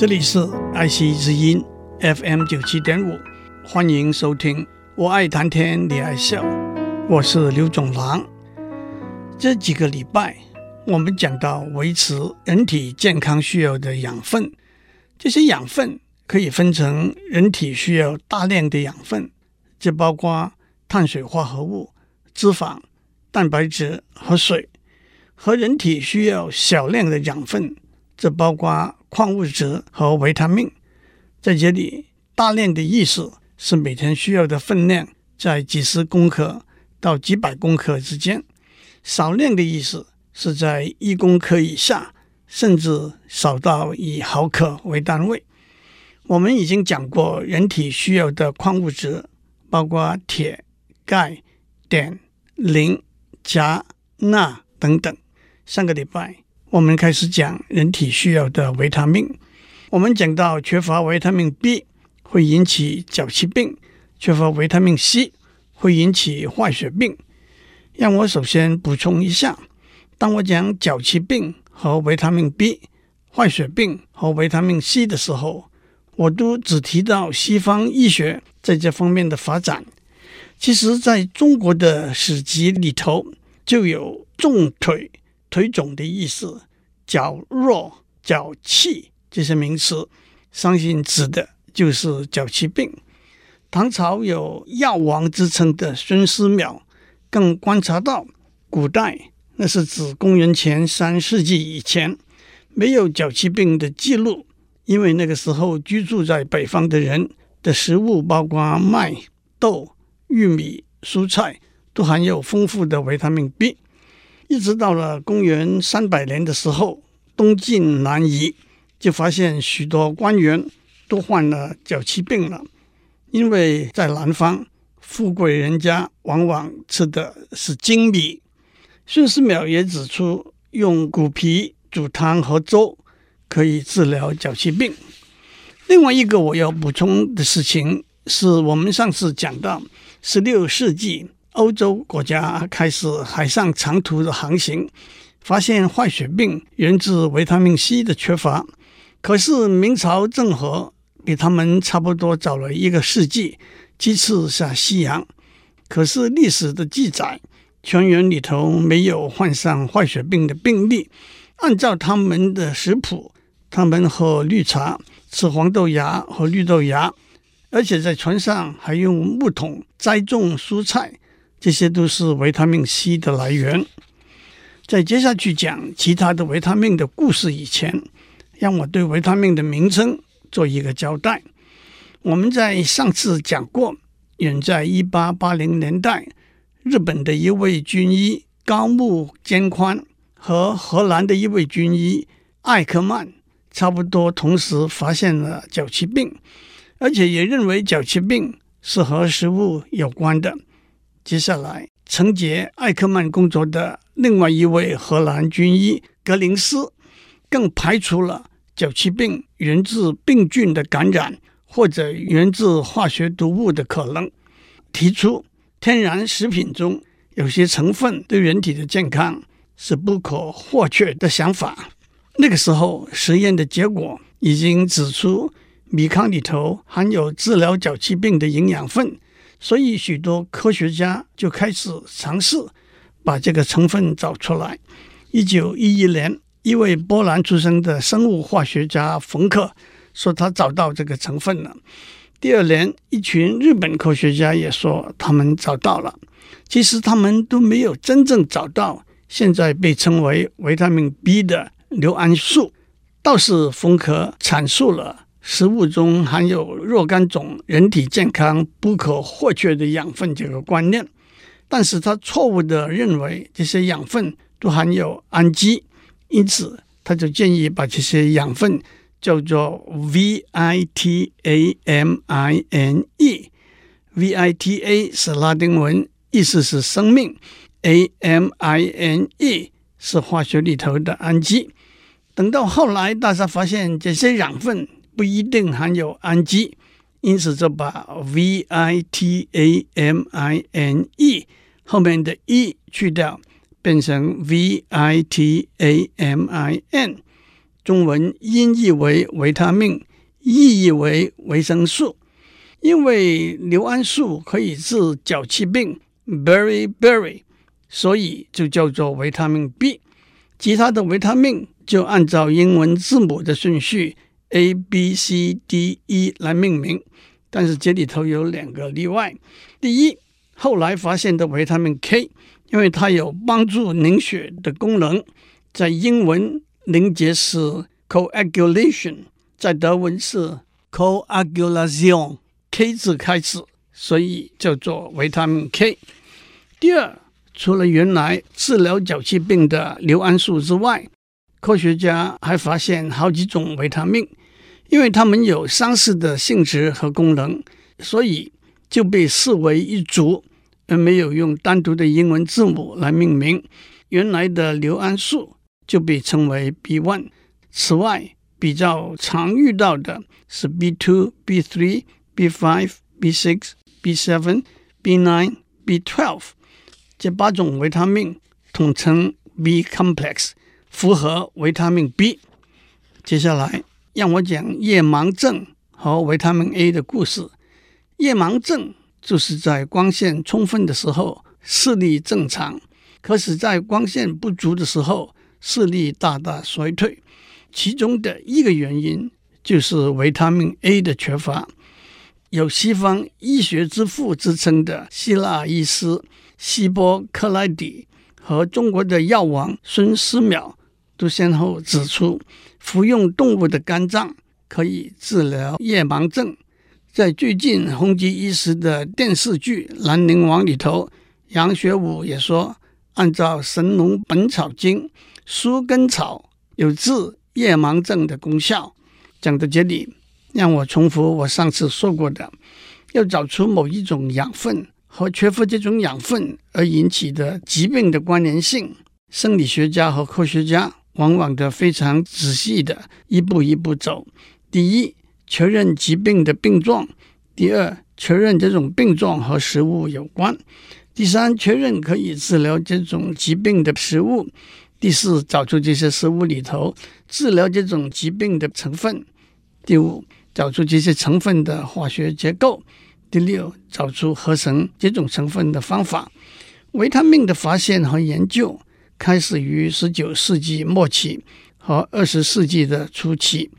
这里是爱惜之音 FM 九七点五，欢迎收听。我爱谈天，你爱笑，我是刘总郎。这几个礼拜，我们讲到维持人体健康需要的养分，这些养分可以分成人体需要大量的养分，这包括碳水化合物、脂肪、蛋白质和水；和人体需要小量的养分，这包括矿物质和维他命。在这里，大量的意思是每天需要的分量在几十公克到几百公克之间。少量的意思是在一公克以下，甚至少到以毫克为单位。我们已经讲过，人体需要的矿物质包括铁、钙、碘、磷、钾、钠等等。上个礼拜我们开始讲人体需要的维他命。我们讲到缺乏维他命 B 会引起脚气病，缺乏维他命 C 会引起坏血病。让我首先补充一下，当我讲脚气病和维他命 B、坏血病和维他命 C 的时候，我都只提到西方医学在这方面的发展。其实，在中国的史籍里头就有“重腿”、“腿肿”的意思，“脚弱”、“脚气”这些名词，相信指的就是脚气病。唐朝有药王之称的孙思邈。更观察到，古代那是指公元前三世纪以前，没有脚气病的记录，因为那个时候居住在北方的人的食物包括麦、豆、玉米、蔬菜，都含有丰富的维他命 B。一直到了公元三百年的时候，东晋南夷就发现许多官员都患了脚气病了，因为在南方。富贵人家往往吃的是精米。孙思邈也指出，用骨皮煮汤和粥可以治疗脚气病。另外一个我要补充的事情是，我们上次讲到，十六世纪欧洲国家开始海上长途的航行，发现坏血病源自维他命 C 的缺乏。可是明朝郑和比他们差不多早了一个世纪。几次下西洋，可是历史的记载，全员里头没有患上坏血病的病例。按照他们的食谱，他们喝绿茶，吃黄豆芽和绿豆芽，而且在船上还用木桶栽种蔬菜，这些都是维他命 C 的来源。在接下去讲其他的维他命的故事以前，让我对维他命的名称做一个交代。我们在上次讲过，远在一八八零年代，日本的一位军医高木坚宽和荷兰的一位军医艾克曼差不多同时发现了脚气病，而且也认为脚气病是和食物有关的。接下来，承接艾克曼工作的另外一位荷兰军医格林斯更排除了脚气病源自病菌的感染。或者源自化学毒物的可能，提出天然食品中有些成分对人体的健康是不可或缺的想法。那个时候，实验的结果已经指出米糠里头含有治疗脚气病的营养分，所以许多科学家就开始尝试把这个成分找出来。一九一一年，一位波兰出生的生物化学家冯克。说他找到这个成分了。第二年，一群日本科学家也说他们找到了。其实他们都没有真正找到现在被称为维他命 B 的硫胺素。倒是冯克阐述了食物中含有若干种人体健康不可或缺的养分这个观念，但是他错误的认为这些养分都含有氨基，因此他就建议把这些养分。叫做 V I T A M I N E，V I T A 是拉丁文，意思是生命；A M I N E 是化学里头的氨基。等到后来，大家发现这些养分不一定含有氨基，因此就把 V I T A M I N E 后面的 E 去掉，变成 V I T A M I N。中文音译为维他命，意译为维生素。因为硫胺素可以治脚气病，berry berry，所以就叫做维他命 B。其他的维他命就按照英文字母的顺序 A、B、C、D、E 来命名。但是这里头有两个例外。第一，后来发现的维他命 K，因为它有帮助凝血的功能，在英文凝结是 coagulation，在德文是 coagulation。K 字开始，所以叫做维他命 K。第二，除了原来治疗脚气病的硫胺素之外，科学家还发现好几种维他命，因为它们有相似的性质和功能，所以就被视为一组，而没有用单独的英文字母来命名。原来的硫胺素就被称为 B1。此外，比较常遇到的是 B2、B3。B5、B6、B7、B9、B12 这八种维他命统称 B complex，符合维他命 B。接下来让我讲夜盲症和维他命 A 的故事。夜盲症就是在光线充分的时候视力正常，可是，在光线不足的时候视力大大衰退。其中的一个原因就是维他命 A 的缺乏。有西方医学之父之称的希腊医师希波克拉底和中国的药王孙思邈都先后指出，服用动物的肝脏可以治疗夜盲症。在最近红极一时的电视剧《兰陵王》里头，杨学武也说，按照《神农本草经》，疏根草有治夜盲症的功效。讲到这里。让我重复我上次说过的，要找出某一种养分和缺乏这种养分而引起的疾病的关联性，生理学家和科学家往往的非常仔细的一步一步走。第一，确认疾病的病状；第二，确认这种病状和食物有关；第三，确认可以治疗这种疾病的食物；第四，找出这些食物里头治疗这种疾病的成分；第五。找出这些成分的化学结构。第六，找出合成这种成分的方法。维他命的发现和研究开始于十九世纪末期和二十世纪的初期。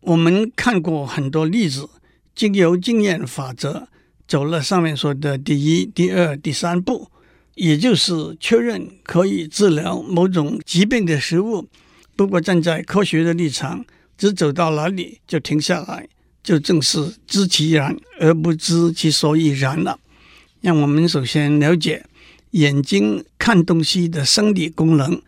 我们看过很多例子，经由经验法则走了上面说的第一、第二、第三步，也就是确认可以治疗某种疾病的食物。不过站在科学的立场，只走到哪里就停下来，就正是知其然而不知其所以然了。让我们首先了解眼睛看东西的生理功能。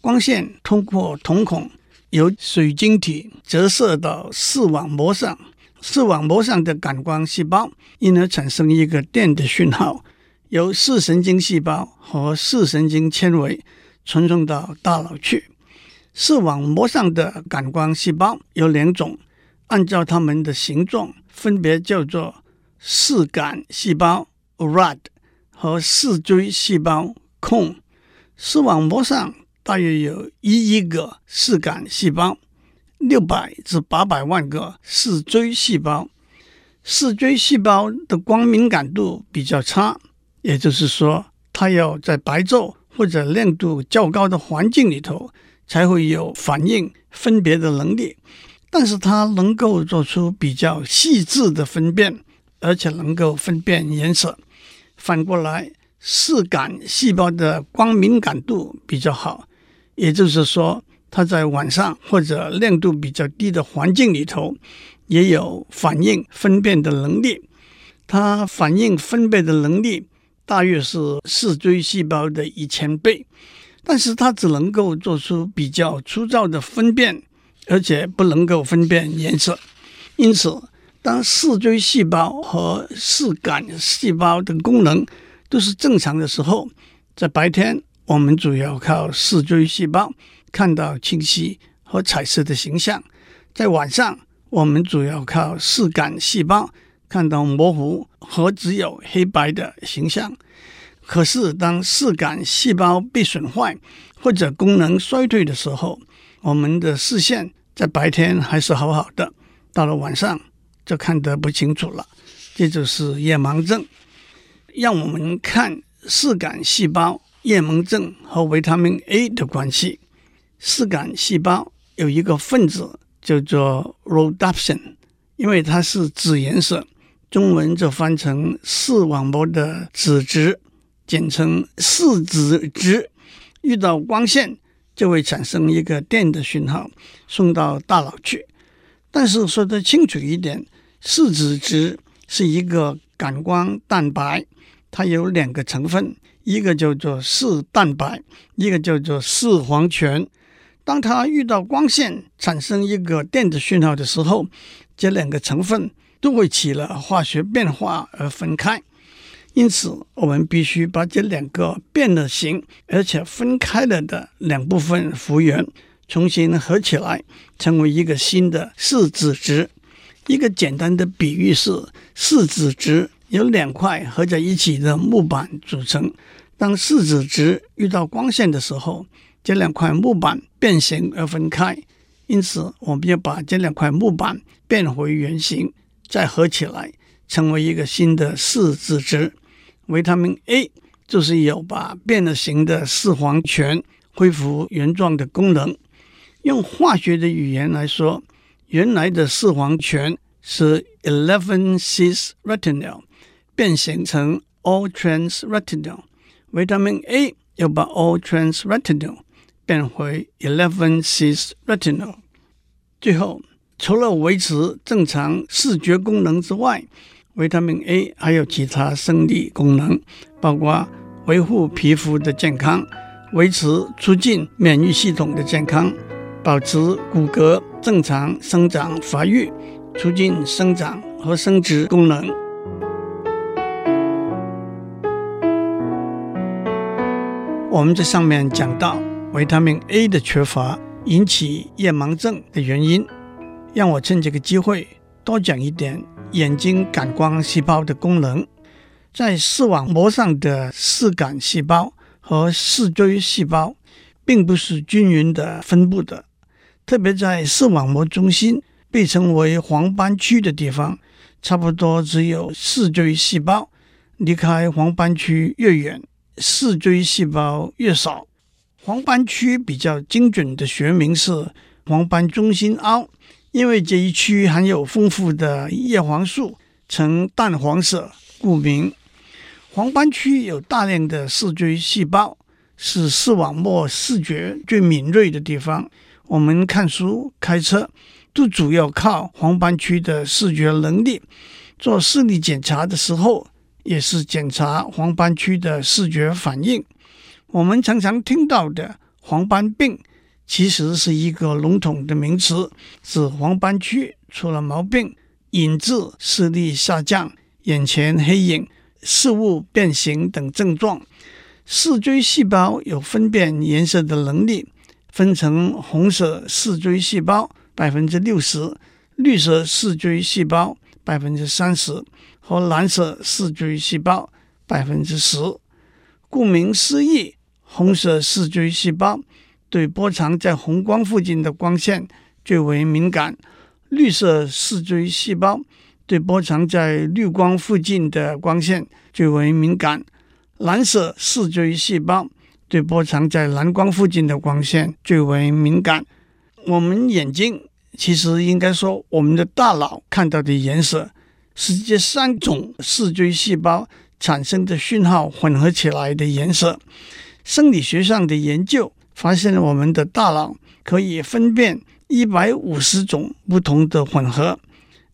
光线通过瞳孔由水晶体折射到视网膜上，视网膜上的感光细胞因而产生一个电的讯号，由视神经细胞和视神经纤维传送到大脑去。视网膜上的感光细胞有两种，按照它们的形状，分别叫做视感细胞 （rod） 和视锥细胞控。视网膜上大约有一亿个视感细胞，六百至八百万个视锥细胞。视锥细胞的光敏感度比较差，也就是说，它要在白昼或者亮度较高的环境里头。才会有反应分别的能力，但是它能够做出比较细致的分辨，而且能够分辨颜色。反过来，视感细胞的光敏感度比较好，也就是说，它在晚上或者亮度比较低的环境里头，也有反应分辨的能力。它反应分辨的能力大约是视锥细胞的一千倍。但是它只能够做出比较粗糙的分辨，而且不能够分辨颜色。因此，当视锥细胞和视感细胞的功能都是正常的时候，在白天我们主要靠视锥细胞看到清晰和彩色的形象；在晚上，我们主要靠视感细胞看到模糊和只有黑白的形象。可是，当视感细胞被损坏或者功能衰退的时候，我们的视线在白天还是好好的，到了晚上就看得不清楚了，这就是夜盲症。让我们看视感细胞夜盲症和维他命 A 的关系。视感细胞有一个分子叫做 rhodopsin，因为它是紫颜色，中文就翻成视网膜的紫质，简称视紫质。遇到光线就会产生一个电的讯号，送到大脑去。但是说得清楚一点，视紫质是一个感光蛋白，它有两个成分，一个叫做视蛋白，一个叫做视黄醛。当它遇到光线产生一个电子讯号的时候，这两个成分都会起了化学变化而分开。因此，我们必须把这两个变了形而且分开了的两部分复原，重新合起来，成为一个新的四子值。一个简单的比喻是，四子值由两块合在一起的木板组成。当四子值遇到光线的时候，这两块木板变形而分开。因此，我们要把这两块木板变回原形，再合起来，成为一个新的四子值。维他命 A 就是有把变了形的视黄醛恢复原状的功能。用化学的语言来说，原来的视黄醛是 11-cis-retinol 变形成 all-trans-retinol，维他命 A 又把 all-trans-retinol 变回 11-cis-retinol。最后，除了维持正常视觉功能之外，维他命 A 还有其他生理功能，包括维护皮肤的健康、维持促进免疫系统的健康、保持骨骼正常生长发育、促进生长和生殖功能。我们在上面讲到维他命 A 的缺乏引起夜盲症的原因，让我趁这个机会多讲一点。眼睛感光细胞的功能，在视网膜上的视感细胞和视锥细胞，并不是均匀的分布的。特别在视网膜中心被称为黄斑区的地方，差不多只有视锥细胞。离开黄斑区越远，视锥细胞越少。黄斑区比较精准的学名是黄斑中心凹。因为这一区含有丰富的叶黄素，呈淡黄色，故名。黄斑区有大量的视锥细胞，是视网膜视觉最敏锐的地方。我们看书、开车，都主要靠黄斑区的视觉能力。做视力检查的时候，也是检查黄斑区的视觉反应。我们常常听到的黄斑病。其实是一个笼统的名词，指黄斑区出了毛病，引致视力下降、眼前黑影、视物变形等症状。视锥细胞有分辨颜色的能力，分成红色视锥细胞百分之六十，绿色视锥细胞百分之三十和蓝色视锥细胞百分之十。顾名思义，红色视锥细胞。对波长在红光附近的光线最为敏感，绿色视锥细胞对波长在绿光附近的光线最为敏感，蓝色视锥细胞对波长在蓝光附近的光线最为敏感。我们眼睛其实应该说，我们的大脑看到的颜色是这三种视锥细胞产生的讯号混合起来的颜色。生理学上的研究。发现我们的大脑可以分辨一百五十种不同的混合，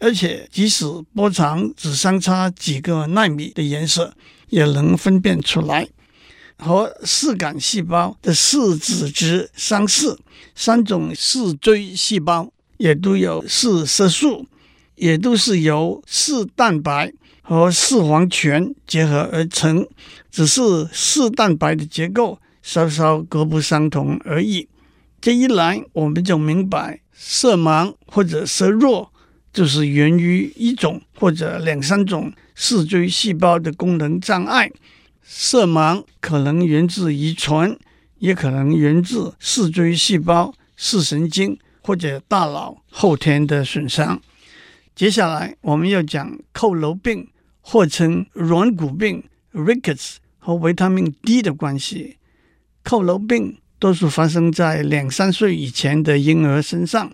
而且即使波长只相差几个纳米的颜色，也能分辨出来。和视感细胞的视紫质相似，三种视锥细胞也都有视色素，也都是由视蛋白和视黄醛结合而成，只是视蛋白的结构。稍稍各不相同而已。这一来，我们就明白，色盲或者色弱，就是源于一种或者两三种视锥细胞的功能障碍。色盲可能源自遗传，也可能源自视锥细胞视神经或者大脑后天的损伤。接下来我们要讲佝僂病，或称软骨病 （Rickets） 和维他命 D 的关系。佝僂病多数发生在两三岁以前的婴儿身上，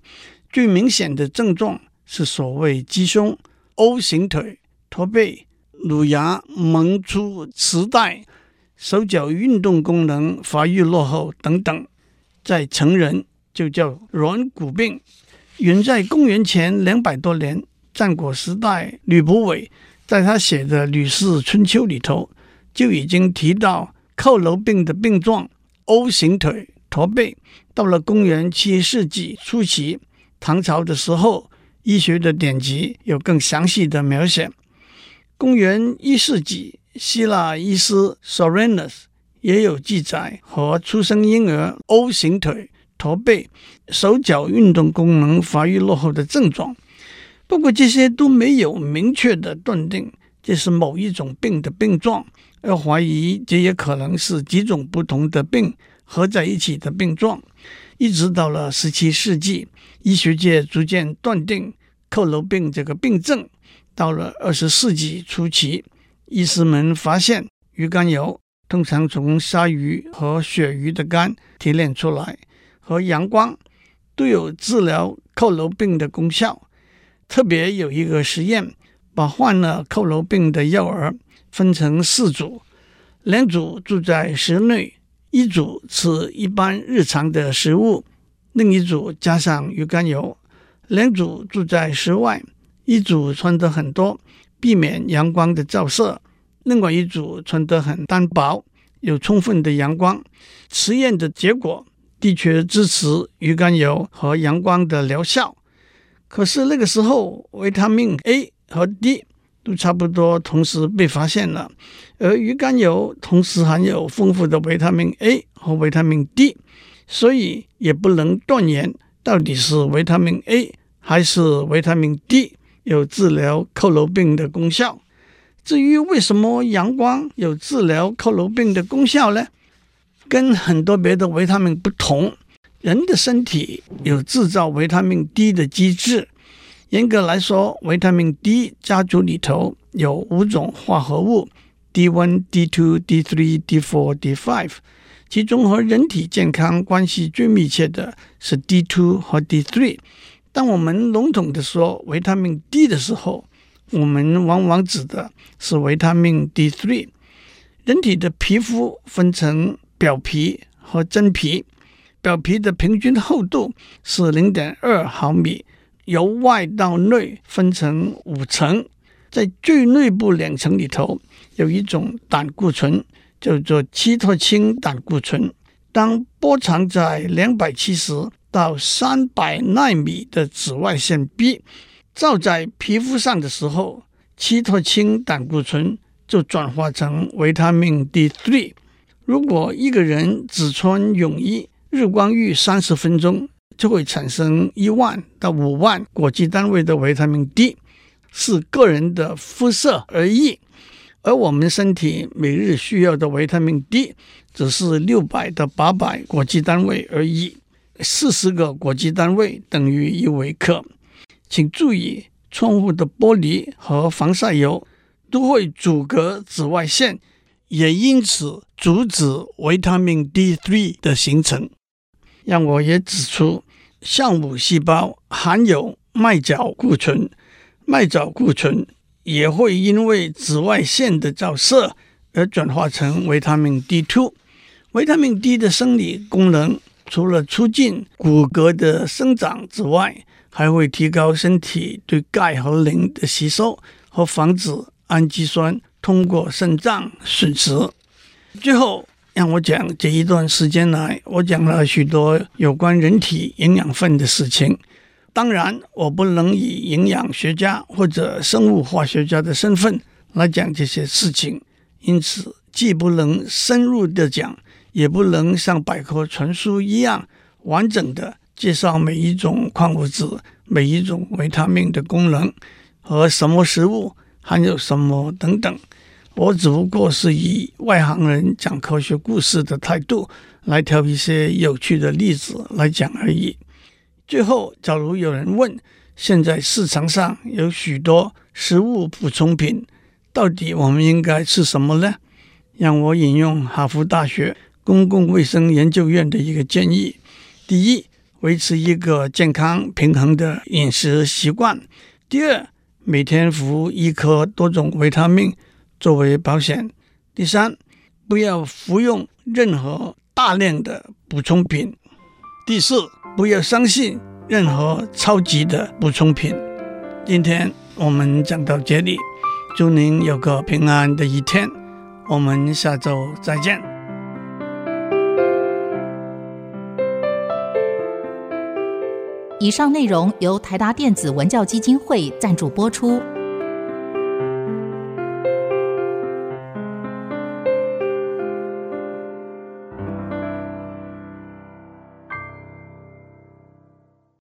最明显的症状是所谓鸡胸、O 型腿、驼背、乳牙萌出脐带。手脚运动功能发育落后等等，在成人就叫软骨病。远在公元前两百多年，战国时代，吕不韦在他写的《吕氏春秋》里头就已经提到佝僂病的病状：O 型腿、驼背。到了公元七世纪初期，唐朝的时候，医学的典籍有更详细的描写。公元一世纪。希腊医师 Soranus 也有记载和出生婴儿 O 型腿、驼背、手脚运动功能发育落后的症状。不过这些都没有明确的断定这是某一种病的病状，而怀疑这也可能是几种不同的病合在一起的病状。一直到了十七世纪，医学界逐渐断定佝僂病这个病症。到了二十世纪初期。医师们发现，鱼肝油通常从鲨鱼和鳕鱼的肝提炼出来，和阳光都有治疗佝偻病的功效。特别有一个实验，把患了佝偻病的幼儿分成四组，两组住在室内，一组吃一般日常的食物，另一组加上鱼肝油；两组住在室外，一组穿得很多。避免阳光的照射。另外一组穿得很单薄，有充分的阳光。实验的结果的确支持鱼肝油和阳光的疗效。可是那个时候，维他命 A 和 D 都差不多同时被发现了，而鱼肝油同时含有丰富的维他命 A 和维他命 D，所以也不能断言到底是维他命 A 还是维他命 D。有治疗佝偻病的功效。至于为什么阳光有治疗佝偻病的功效呢？跟很多别的维他命不同，人的身体有制造维他命 D 的机制。严格来说，维他命 D 家族里头有五种化合物：D1、D2、D3、D4、D5。其中和人体健康关系最密切的是 D2 和 D3。当我们笼统地说维他命 D 的时候，我们往往指的是维他命 D3。人体的皮肤分成表皮和真皮，表皮的平均厚度是零点二毫米，由外到内分成五层，在最内部两层里头有一种胆固醇，叫做七托氢胆固醇。当波长在两百七十到三百纳米的紫外线 B 照在皮肤上的时候，七托氢胆固醇就转化成维他命 D3。如果一个人只穿泳衣，日光浴三十分钟，就会产生一万到五万国际单位的维他命 D，是个人的肤色而异。而我们身体每日需要的维他命 D 只是六百到八百国际单位而已。四十个国际单位等于一微克。请注意，窗户的玻璃和防晒油都会阻隔紫外线，也因此阻止维他命 D3 的形成。让我也指出，酵母细胞含有麦角固醇，麦角固醇也会因为紫外线的照射而转化成维他命 D2。维他命 D 的生理功能。除了促进骨骼的生长之外，还会提高身体对钙和磷的吸收，和防止氨基酸通过肾脏损失。最后，让我讲这一段时间来，我讲了许多有关人体营养分的事情。当然，我不能以营养学家或者生物化学家的身份来讲这些事情，因此既不能深入的讲。也不能像百科全书一样完整的介绍每一种矿物质、每一种维他命的功能和什么食物含有什么等等。我只不过是以外行人讲科学故事的态度来挑一些有趣的例子来讲而已。最后，假如有人问，现在市场上有许多食物补充品，到底我们应该吃什么呢？让我引用哈佛大学公共卫生研究院的一个建议：第一，维持一个健康平衡的饮食习惯；第二，每天服一颗多种维他命作为保险；第三，不要服用任何大量的补充品；第四，不要相信。任何超级的补充品。今天我们讲到这里，祝您有个平安的一天。我们下周再见。以上内容由台达电子文教基金会赞助播出。